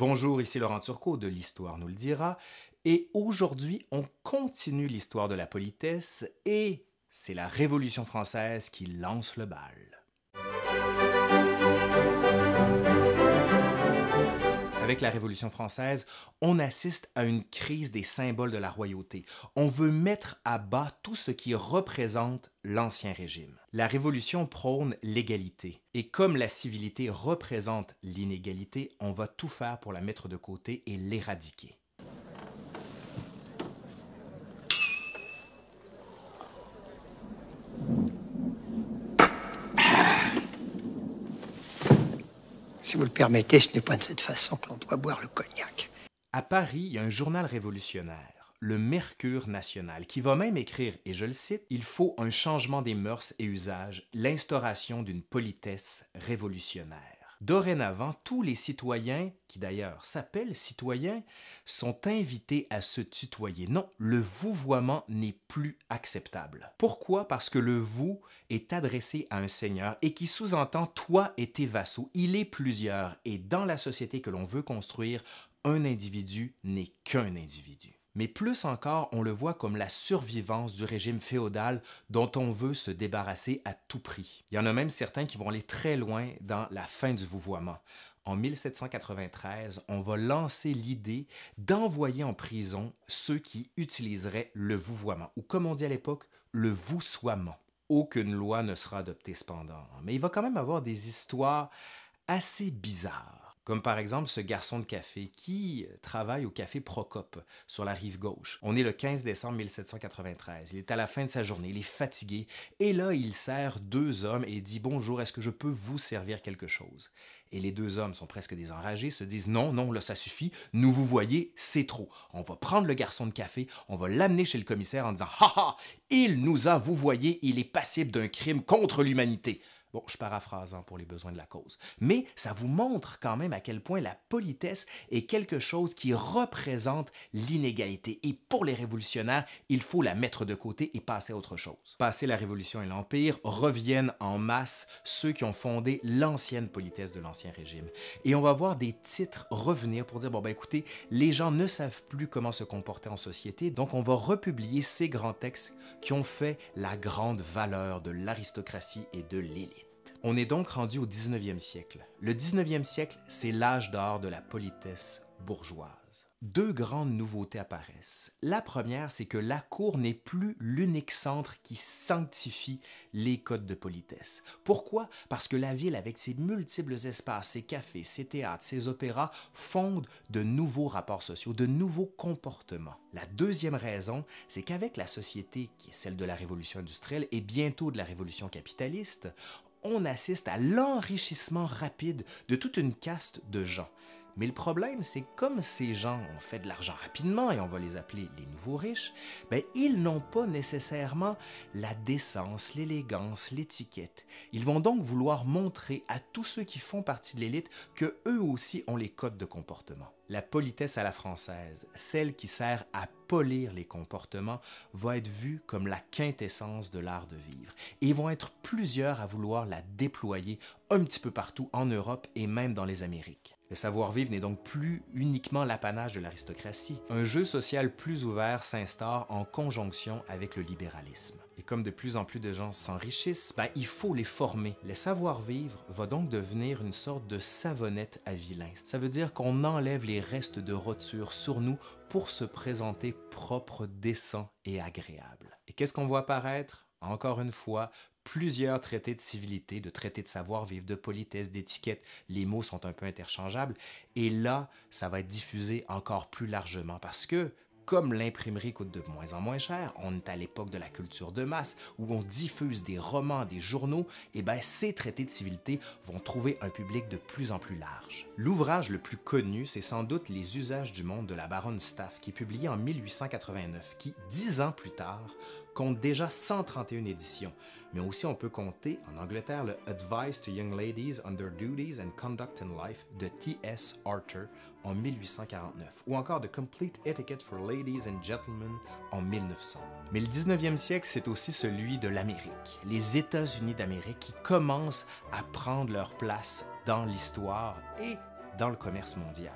Bonjour, ici Laurent Turcot de l'Histoire nous le dira, et aujourd'hui on continue l'histoire de la politesse et c'est la Révolution française qui lance le bal. Avec la Révolution française, on assiste à une crise des symboles de la royauté. On veut mettre à bas tout ce qui représente l'Ancien Régime. La Révolution prône l'égalité. Et comme la civilité représente l'inégalité, on va tout faire pour la mettre de côté et l'éradiquer. Si vous le permettez, ce n'est pas de cette façon que l'on doit boire le cognac. À Paris, il y a un journal révolutionnaire, le Mercure national, qui va même écrire, et je le cite, Il faut un changement des mœurs et usages, l'instauration d'une politesse révolutionnaire. Dorénavant, tous les citoyens, qui d'ailleurs s'appellent citoyens, sont invités à se tutoyer. Non, le vouvoiement n'est plus acceptable. Pourquoi? Parce que le vous est adressé à un seigneur et qui sous-entend toi et tes vassaux. Il est plusieurs et dans la société que l'on veut construire, un individu n'est qu'un individu mais plus encore, on le voit comme la survivance du régime féodal dont on veut se débarrasser à tout prix. Il y en a même certains qui vont aller très loin dans la fin du vouvoiement. En 1793, on va lancer l'idée d'envoyer en prison ceux qui utiliseraient le vouvoiement, ou comme on dit à l'époque, le voussoiement. Aucune loi ne sera adoptée cependant, mais il va quand même avoir des histoires assez bizarres. Comme par exemple ce garçon de café qui travaille au café Procope sur la rive gauche. On est le 15 décembre 1793. Il est à la fin de sa journée, il est fatigué et là il sert deux hommes et dit bonjour, est-ce que je peux vous servir quelque chose? Et les deux hommes sont presque des enragés, se disent non, non, là ça suffit, nous vous voyez, c'est trop. On va prendre le garçon de café, on va l'amener chez le commissaire en disant ha ha, il nous a vous voyez, il est passible d'un crime contre l'humanité. Bon, je paraphrase hein, pour les besoins de la cause. Mais ça vous montre quand même à quel point la politesse est quelque chose qui représente l'inégalité. Et pour les révolutionnaires, il faut la mettre de côté et passer à autre chose. Passer la Révolution et l'Empire, reviennent en masse ceux qui ont fondé l'ancienne politesse de l'Ancien Régime. Et on va voir des titres revenir pour dire, bon, ben écoutez, les gens ne savent plus comment se comporter en société, donc on va republier ces grands textes qui ont fait la grande valeur de l'aristocratie et de l'élite. On est donc rendu au 19e siècle. Le 19e siècle, c'est l'âge d'or de la politesse bourgeoise. Deux grandes nouveautés apparaissent. La première, c'est que la cour n'est plus l'unique centre qui sanctifie les codes de politesse. Pourquoi? Parce que la ville, avec ses multiples espaces, ses cafés, ses théâtres, ses opéras, fonde de nouveaux rapports sociaux, de nouveaux comportements. La deuxième raison, c'est qu'avec la société qui est celle de la révolution industrielle et bientôt de la révolution capitaliste, on assiste à l'enrichissement rapide de toute une caste de gens. Mais le problème, c'est comme ces gens ont fait de l'argent rapidement, et on va les appeler les nouveaux riches, ben, ils n'ont pas nécessairement la décence, l'élégance, l'étiquette. Ils vont donc vouloir montrer à tous ceux qui font partie de l'élite que eux aussi ont les codes de comportement. La politesse à la française, celle qui sert à polir les comportements, va être vue comme la quintessence de l'art de vivre. Et vont être plusieurs à vouloir la déployer un petit peu partout en Europe et même dans les Amériques. Le savoir-vivre n'est donc plus uniquement l'apanage de l'aristocratie. Un jeu social plus ouvert s'instaure en conjonction avec le libéralisme. Et comme de plus en plus de gens s'enrichissent, ben, il faut les former. Le savoir-vivre va donc devenir une sorte de savonnette à vilain. Ça veut dire qu'on enlève les restes de roture sur nous pour se présenter propre, décent et agréable. Et qu'est-ce qu'on voit apparaître? Encore une fois, plusieurs traités de civilité, de traités de savoir-vivre, de politesse, d'étiquette. Les mots sont un peu interchangeables. Et là, ça va être diffusé encore plus largement parce que comme l'imprimerie coûte de moins en moins cher, on est à l'époque de la culture de masse où on diffuse des romans, des journaux, et bien ces traités de civilité vont trouver un public de plus en plus large. L'ouvrage le plus connu, c'est sans doute Les usages du monde de la baronne Staff, qui est publié en 1889, qui, dix ans plus tard, compte déjà 131 éditions. Mais aussi on peut compter en Angleterre le Advice to Young Ladies on Their Duties and Conduct in Life de T.S. Archer en 1849, ou encore The Complete Etiquette for Ladies and Gentlemen en 1900. Mais le 19e siècle, c'est aussi celui de l'Amérique, les États-Unis d'Amérique qui commencent à prendre leur place dans l'histoire et dans le commerce mondial.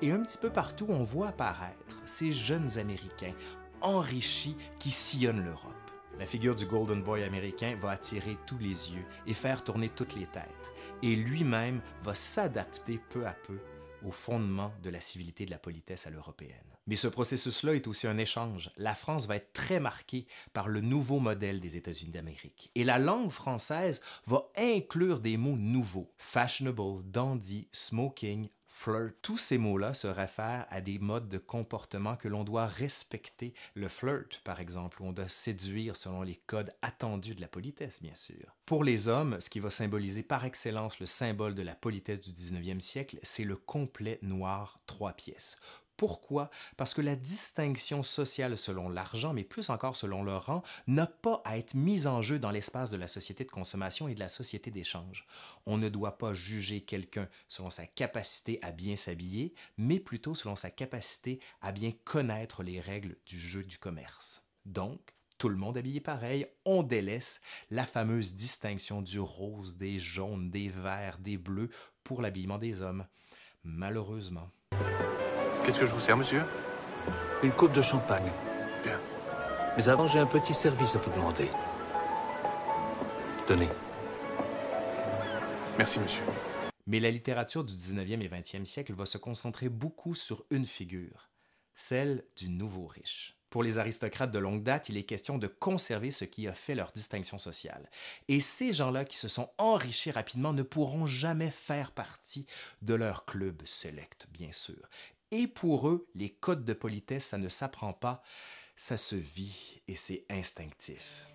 Et un petit peu partout, on voit apparaître ces jeunes Américains enrichis qui sillonnent l'Europe. La figure du Golden Boy américain va attirer tous les yeux et faire tourner toutes les têtes, et lui-même va s'adapter peu à peu au fondement de la civilité de la politesse à l'européenne. Mais ce processus-là est aussi un échange. La France va être très marquée par le nouveau modèle des États-Unis d'Amérique. Et la langue française va inclure des mots nouveaux. Fashionable, dandy, smoking, Tous ces mots-là se réfèrent à des modes de comportement que l'on doit respecter. Le flirt, par exemple, où on doit séduire selon les codes attendus de la politesse, bien sûr. Pour les hommes, ce qui va symboliser par excellence le symbole de la politesse du 19e siècle, c'est le complet noir trois pièces. Pourquoi? Parce que la distinction sociale selon l'argent, mais plus encore selon le rang, n'a pas à être mise en jeu dans l'espace de la société de consommation et de la société d'échange. On ne doit pas juger quelqu'un selon sa capacité à bien s'habiller, mais plutôt selon sa capacité à bien connaître les règles du jeu du commerce. Donc, tout le monde habillé pareil, on délaisse la fameuse distinction du rose, des jaunes, des verts, des bleus pour l'habillement des hommes. Malheureusement. Qu'est-ce que je vous sers, monsieur? Une coupe de champagne. Bien. Mais avant, j'ai un petit service à vous demander. Tenez. Merci, monsieur. Mais la littérature du 19e et 20e siècle va se concentrer beaucoup sur une figure, celle du nouveau riche. Pour les aristocrates de longue date, il est question de conserver ce qui a fait leur distinction sociale. Et ces gens-là qui se sont enrichis rapidement ne pourront jamais faire partie de leur club select, bien sûr. Et pour eux, les codes de politesse, ça ne s'apprend pas, ça se vit et c'est instinctif.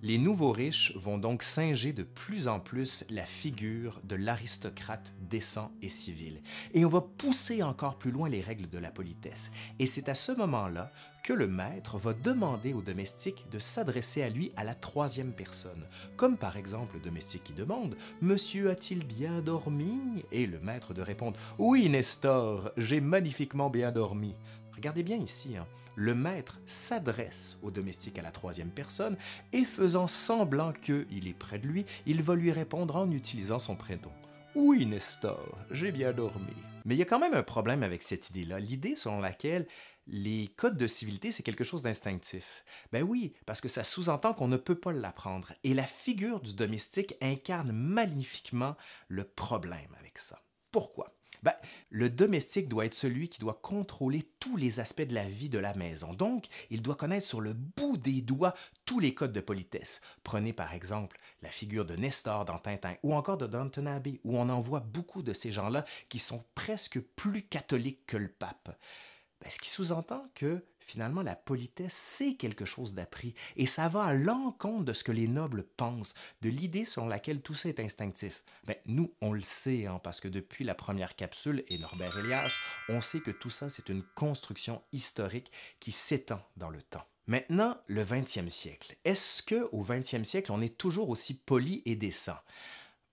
Les nouveaux riches vont donc singer de plus en plus la figure de l'aristocrate décent et civil. Et on va pousser encore plus loin les règles de la politesse. Et c'est à ce moment-là que le maître va demander au domestique de s'adresser à lui à la troisième personne, comme par exemple le domestique qui demande Monsieur a-t-il bien dormi? Et le maître de répondre Oui, Nestor, j'ai magnifiquement bien dormi. Regardez bien ici, hein. Le maître s'adresse au domestique à la troisième personne et faisant semblant qu'il est près de lui, il va lui répondre en utilisant son prénom. Oui, Nestor, j'ai bien dormi. Mais il y a quand même un problème avec cette idée-là, l'idée selon laquelle les codes de civilité, c'est quelque chose d'instinctif. Ben oui, parce que ça sous-entend qu'on ne peut pas l'apprendre. Et la figure du domestique incarne magnifiquement le problème avec ça. Pourquoi? Ben, le domestique doit être celui qui doit contrôler tous les aspects de la vie de la maison. Donc, il doit connaître sur le bout des doigts tous les codes de politesse. Prenez par exemple la figure de Nestor dans Tintin ou encore de Downton Abbey, où on en voit beaucoup de ces gens-là qui sont presque plus catholiques que le pape. Ben, ce qui sous-entend que finalement la politesse, c'est quelque chose d'appris, et ça va à l'encontre de ce que les nobles pensent, de l'idée selon laquelle tout ça est instinctif. Ben, nous, on le sait, hein, parce que depuis la première capsule et Norbert Elias, on sait que tout ça, c'est une construction historique qui s'étend dans le temps. Maintenant, le 20e siècle. Est-ce que au 20e siècle, on est toujours aussi poli et décent?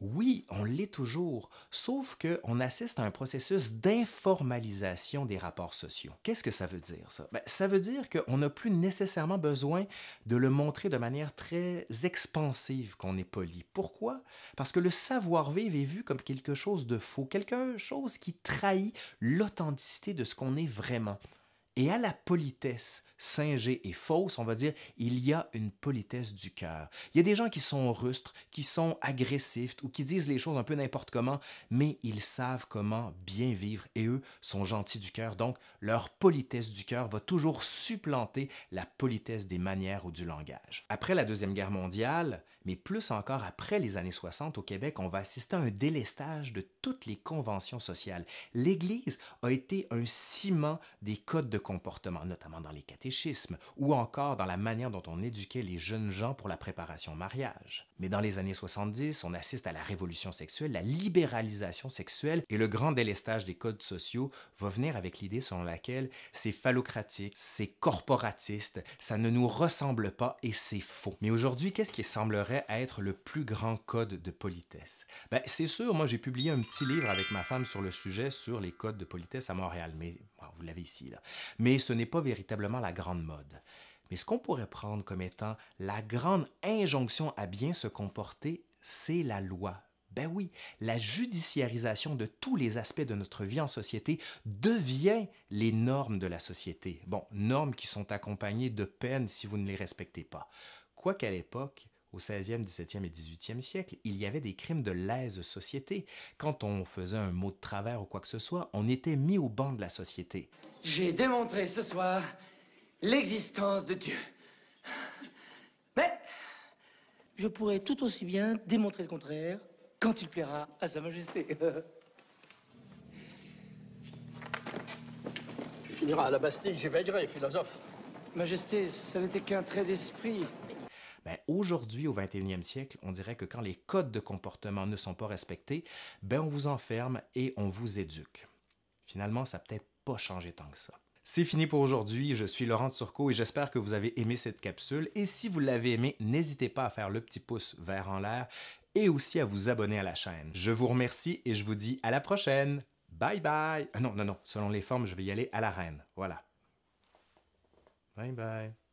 Oui, on l'est toujours, sauf qu'on assiste à un processus d'informalisation des rapports sociaux. Qu'est-ce que ça veut dire, ça? Ben, ça veut dire qu'on n'a plus nécessairement besoin de le montrer de manière très expansive qu'on est poli. Pourquoi? Parce que le savoir-vivre est vu comme quelque chose de faux, quelque chose qui trahit l'authenticité de ce qu'on est vraiment. Et à la politesse singée et fausse, on va dire, il y a une politesse du cœur. Il y a des gens qui sont rustres, qui sont agressifs ou qui disent les choses un peu n'importe comment, mais ils savent comment bien vivre et eux sont gentils du cœur. Donc, leur politesse du cœur va toujours supplanter la politesse des manières ou du langage. Après la Deuxième Guerre mondiale, mais plus encore après les années 60 au Québec, on va assister à un délestage de toutes les conventions sociales. L'Église a été un ciment des codes de comportement, notamment dans les catéchismes ou encore dans la manière dont on éduquait les jeunes gens pour la préparation au mariage. Mais dans les années 70, on assiste à la révolution sexuelle, la libéralisation sexuelle et le grand délestage des codes sociaux va venir avec l'idée selon laquelle c'est phallocratique, c'est corporatiste, ça ne nous ressemble pas et c'est faux. Mais aujourd'hui, qu'est-ce qui semblerait être le plus grand code de politesse? Ben, c'est sûr, moi j'ai publié un petit livre avec ma femme sur le sujet sur les codes de politesse à Montréal, mais vous l'avez ici là. Mais ce n'est pas véritablement la grande mode. Mais ce qu'on pourrait prendre comme étant la grande injonction à bien se comporter, c'est la loi Ben oui, la judiciarisation de tous les aspects de notre vie en société devient les normes de la société. Bon, normes qui sont accompagnées de peines si vous ne les respectez pas. Quoiqu'à l'époque, au 16e, 17e et 18e siècle, il y avait des crimes de lèse-société. Quand on faisait un mot de travers ou quoi que ce soit, on était mis au banc de la société. J'ai démontré ce soir l'existence de Dieu. Mais je pourrais tout aussi bien démontrer le contraire quand il plaira à Sa Majesté. Tu finiras à la Bastille, j'y veillerai, philosophe. Majesté, ça n'était qu'un trait d'esprit. Ben, aujourd'hui, au 21e siècle, on dirait que quand les codes de comportement ne sont pas respectés, ben, on vous enferme et on vous éduque. Finalement, ça n'a peut-être pas changé tant que ça. C'est fini pour aujourd'hui. Je suis Laurent Turcot et j'espère que vous avez aimé cette capsule. Et si vous l'avez aimé, n'hésitez pas à faire le petit pouce vert en l'air et aussi à vous abonner à la chaîne. Je vous remercie et je vous dis à la prochaine. Bye bye. Ah non, non, non. Selon les formes, je vais y aller à la reine. Voilà. Bye bye.